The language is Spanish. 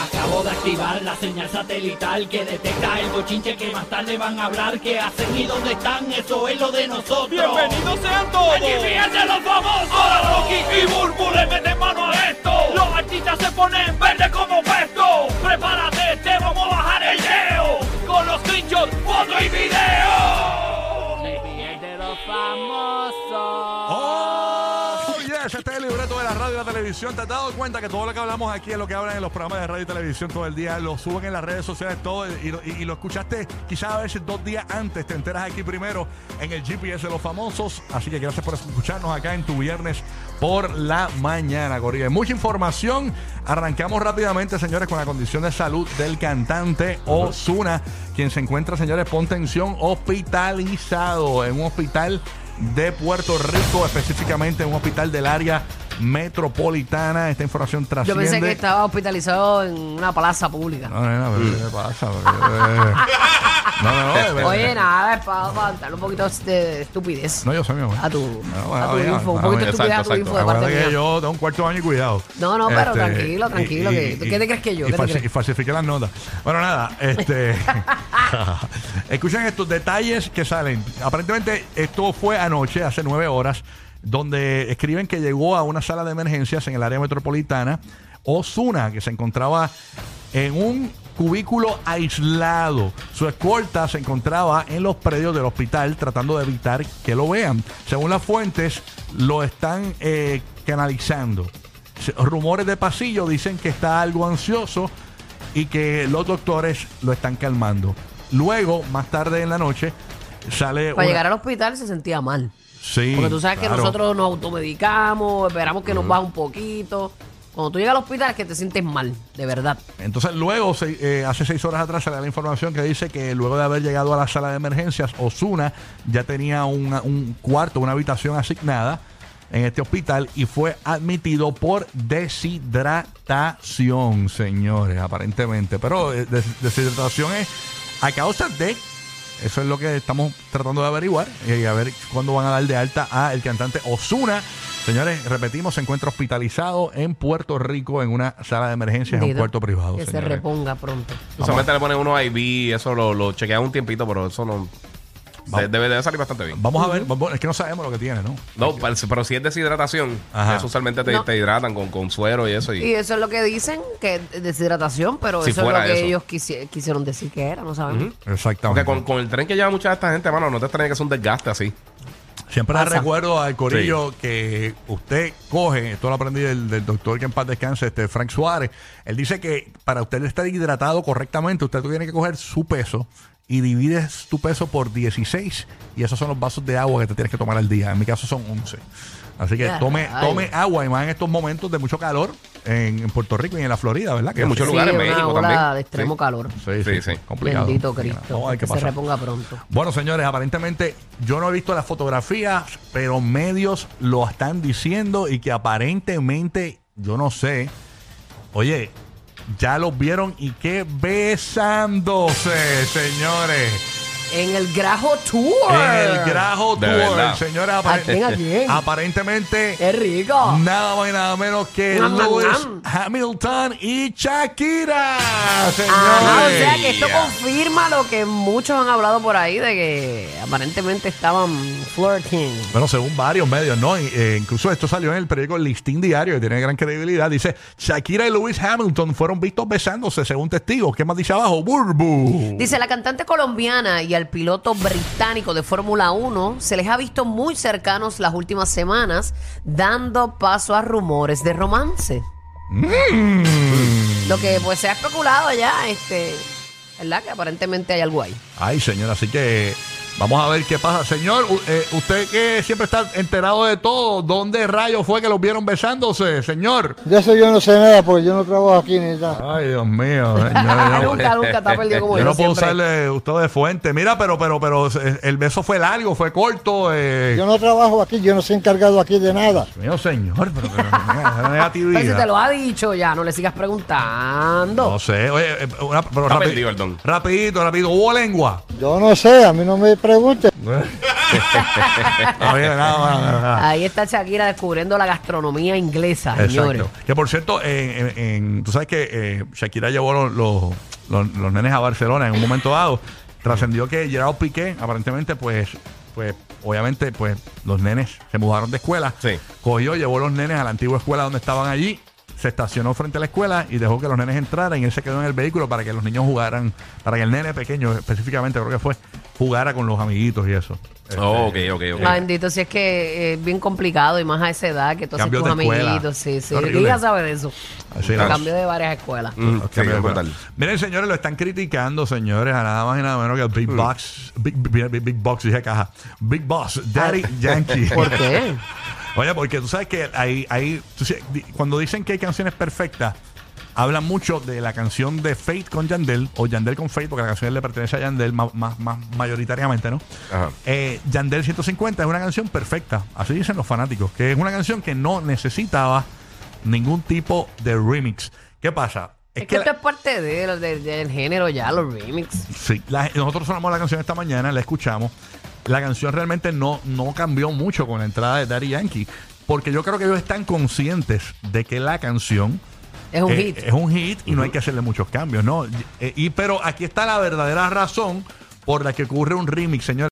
Acabo de activar la señal satelital que detecta el bochinche que más tarde van a hablar. ¿Qué hacen y dónde están? Eso es lo de nosotros. ¡Bienvenidos sean todos! ¡Aquí fíjense los famosos! Ahora Rocky y Burbu le meten mano a esto. Los artistas se ponen verde como puesto. Prepárate, te vamos a bajar el leo. Con los screenshots, foto y video. de los famosos. ¡Oh, yes! Este libreto de la radio y la televisión. ¿Te has dado cuenta que todo lo que hablamos aquí es lo que hablan en los programas de radio y televisión todo el día? Lo suben en las redes sociales todo y, lo- escuchaste quizás a veces dos días antes. Te enteras aquí primero en el GPS de los famosos. Así que gracias por escucharnos acá en tu viernes por la mañana, Corriente. Mucha información. Arrancamos rápidamente, señores, con la condición de salud del cantante Osuna, quien se encuentra, señores, pon tensión, hospitalizado en un hospital de Puerto Rico, específicamente en un hospital del área metropolitana. Esta información Yo trasciende. pensé que estaba hospitalizado en una plaza pública. No, nena, pero ¿qué pasa? Eh, No, no, no. verdad. Oye, nada, es para, un poquito de estupidez No, yo soy mi amor. a tu, No, bueno, a tu bien, info. Un poquito de estupidez a tu info de parte que mía. yo tengo un cuarto año y cuidado. No, no, pero Este, tranquilo, tranquilo, y- que- y- ¿qué te crees que yo? Y, ¿Qué te falsi- crees? y falsifiqué las notas. Bueno, nada, este. escuchen estos detalles que salen. Aparentemente, esto fue anoche, hace nueve horas, donde escriben que llegó a una sala de emergencias en el área metropolitana. Osuna, que se encontraba en un cubículo aislado. Su escolta se encontraba en los predios del hospital tratando de evitar que lo vean. Según las fuentes, lo están eh, canalizando. Rumores de pasillo dicen que está algo ansioso y que los doctores lo están calmando. Luego, más tarde en la noche, sale... Para una- llegar al hospital se sentía mal. Sí, Porque tú sabes que nosotros nos automedicamos, esperamos que nos baje un poquito. Cuando tú llegas al hospital es que te sientes mal, de verdad. Entonces, luego, se- eh, hace seis horas atrás, sale la información que dice que luego de haber llegado a la sala de emergencias, Osuna ya tenía una- un cuarto, una habitación asignada en este hospital y fue admitido por deshidratación, señores, aparentemente. Pero eh, des- deshidratación es a causa de. Eso es lo que estamos tratando de averiguar y a ver cuándo van a dar de alta a el cantante Osuna. Señores, repetimos, se encuentra hospitalizado en Puerto Rico en una sala de emergencias en un cuarto privado. Que se reponga pronto. Usualmente le ponen uno IV, eso lo, lo chequean un tiempito, pero eso no. Vamos. debe, debe salir bastante bien. Vamos a ver, vamos- es que no sabemos lo que tiene, ¿no? No, pero si- pero si es deshidratación, Ajá. eso usualmente te, No. te hidratan con, con suero y eso. Y, Y eso es lo que dicen, que es deshidratación, pero Si eso es lo fuera que eso. ellos quisi- quisieron decir que era, no sabemos. Exactamente. Porque con, con el tren que lleva mucha de esta gente, mano, no te extraña que es un desgaste así. Siempre le Pasa. recuerdo al corillo que usted coge, esto lo aprendí del, del doctor que en paz descanse, este Frank Suárez. Él dice que para usted estar hidratado correctamente, usted tiene que coger su peso y divides tu peso por 16 y esos son los vasos de agua que te tienes que tomar al día. En mi caso son 11. Así que tome, tome agua y más en estos momentos de mucho calor en, en Puerto Rico y en la Florida, ¿verdad? en muchos Sí, lugares, una México ola también. de extremo Sí. calor. Sí, sí, Sí, sí. complicado. Bendito. Cristo. A ver qué que se reponga pronto. Bueno, señores, aparentemente yo no he visto las fotografías, pero medios lo están diciendo y que aparentemente, yo no sé, oye, ya los vieron y que besándose, señores. En el Grajo Tour. En el Grajo De Tour, verdad. señores, ¿A quién, a quién? aparentemente ¡Qué rico! nada más y nada menos que Nam, nam, Lewis nam. Hamilton y Shakira, señores. Ajá, o sea que esto confirma lo que muchos han hablado por ahí de que aparentemente estaban flirting. Bueno, según varios medios, ¿no? Y, eh, incluso esto salió en el periódico Listín Diario, que tiene gran credibilidad. Dice, Shakira y Lewis Hamilton fueron vistos besándose, según testigos. ¿Qué más dice abajo? Burbu. Dice la cantante colombiana y al piloto británico de Fórmula 1 se les ha visto muy cercanos las últimas semanas, dando paso a rumores de romance. Lo que pues se ha especulado ya, este, ¿verdad? Que aparentemente hay algo ahí. Ay, señor, así que vamos a ver qué pasa. Señor, eh, usted que siempre está enterado de todo, ¿dónde rayos fue que los vieron besándose, señor? De eso yo no sé nada porque yo no trabajo aquí ni nada. Ay, Dios mío, señor. yo no- nunca, nunca está perdido como Yo yo, no puedo siempre. usarle usted de fuente. Mira, pero, pero, pero eh, el beso fue largo, fue corto. Eh. Yo no trabajo aquí, yo no soy encargado aquí de nada. Mío, señor, pero, pero, mira, esa Pero negatividad. si te lo ha dicho ya, no le sigas preguntando. No sé, oye, una, pero Está rapi- perdido el don. rapidito, rapidito, ¿hubo lengua? Yo no sé, a mí no me pregunten. Nada, nada, nada. Ahí está Shakira descubriendo la gastronomía inglesa, señores. Que por cierto, en, en- en- tú sabes que eh, Shakira llevó los, los, los- los nenes a Barcelona en un momento dado. Trascendió que Gerard Piqué, aparentemente, pues, pues, obviamente, pues, los nenes se mudaron de escuela. Sí. Cogió, llevó los nenes a la antigua escuela donde estaban allí. Se estacionó frente a la escuela y dejó que los nenes entraran y él se quedó en el vehículo para que los niños jugaran, para que el nene pequeño específicamente creo que fue, jugara con los amiguitos y eso. Oh, ok, ok, ok. Ah, bendito, si es que es bien complicado y más a esa edad que todos Cambios tus amiguitos, sí, sí. Giga sabe de eso. Así El cambio de varias escuelas. Mm, sí, de escuela. Miren, señores, lo están criticando, señores, a nada más y nada menos que el Big Box. Big, big, big- big Box, dije caja. Big Boss, Daddy Yankee. ¿Por qué? Oye, porque tú sabes que hay, hay cuando dicen que hay canciones perfectas, hablan mucho de la canción de Fate con Yandel, o Yandel con Fate, porque la canción le pertenece a Yandel más, más, más mayoritariamente, ¿no? Ajá. Eh, Yandel 150 es una canción perfecta, así dicen los fanáticos, que es una canción que no necesitaba ningún tipo de remix. ¿Qué pasa? Es que la- esto es parte de- de- del género ya, los remix. Sí, la- nosotros sonamos la canción esta mañana, la escuchamos. La canción realmente no, no cambió mucho con la entrada de Daddy Yankee, porque yo creo que ellos están conscientes de que la canción Es un eh, hit. es un hit y no hay que hacerle muchos cambios, ¿no? Eh, y, pero aquí está la verdadera razón por la que ocurre un remix, señor.